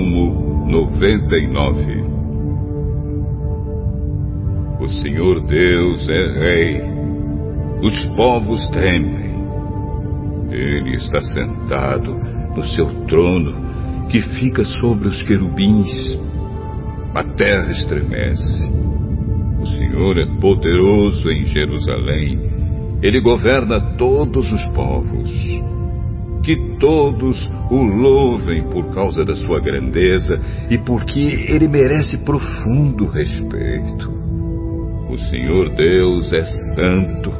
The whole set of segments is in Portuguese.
Salmo 99 O Senhor Deus é Rei, os povos temem. Ele está sentado no seu trono, que fica sobre os querubins. A terra estremece. O Senhor é poderoso em Jerusalém. Ele governa todos os povos. Que todos o louvem por causa da sua grandeza e porque ele merece profundo respeito. O Senhor Deus é santo.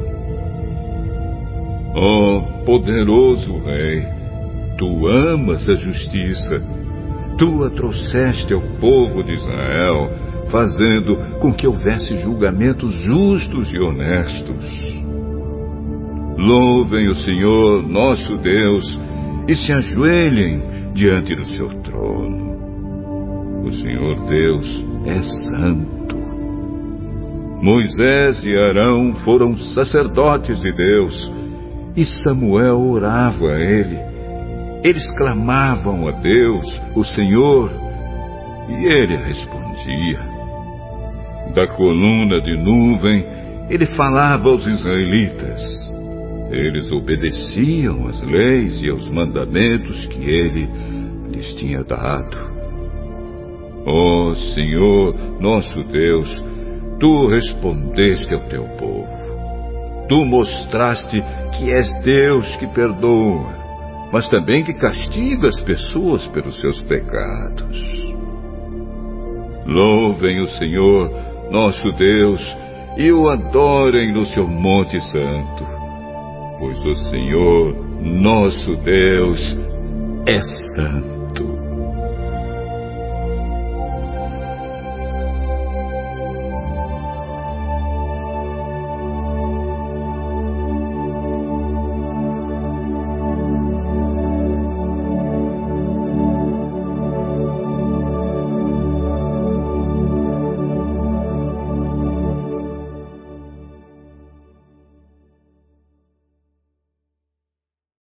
Oh, poderoso Rei, tu amas a justiça. Tu a trouxeste ao povo de Israel, fazendo com que houvesse julgamentos justos e honestos. Louvem o Senhor, nosso Deus, e se ajoelhem diante do seu trono. O Senhor Deus é santo. Moisés e Arão foram sacerdotes de Deus, e Samuel orava a ele. Eles clamavam a Deus, o Senhor, e ele respondia. Da coluna de nuvem, ele falava aos israelitas. Eles obedeciam às leis e aos mandamentos que ele lhes tinha dado. Ó oh, Senhor, nosso Deus, tu respondeste ao teu povo. Tu mostraste que és Deus que perdoa, mas também que castiga as pessoas pelos seus pecados. Louvem o Senhor, nosso Deus, e o adorem no seu Monte Santo, pois o Senhor, nosso Deus, é santo.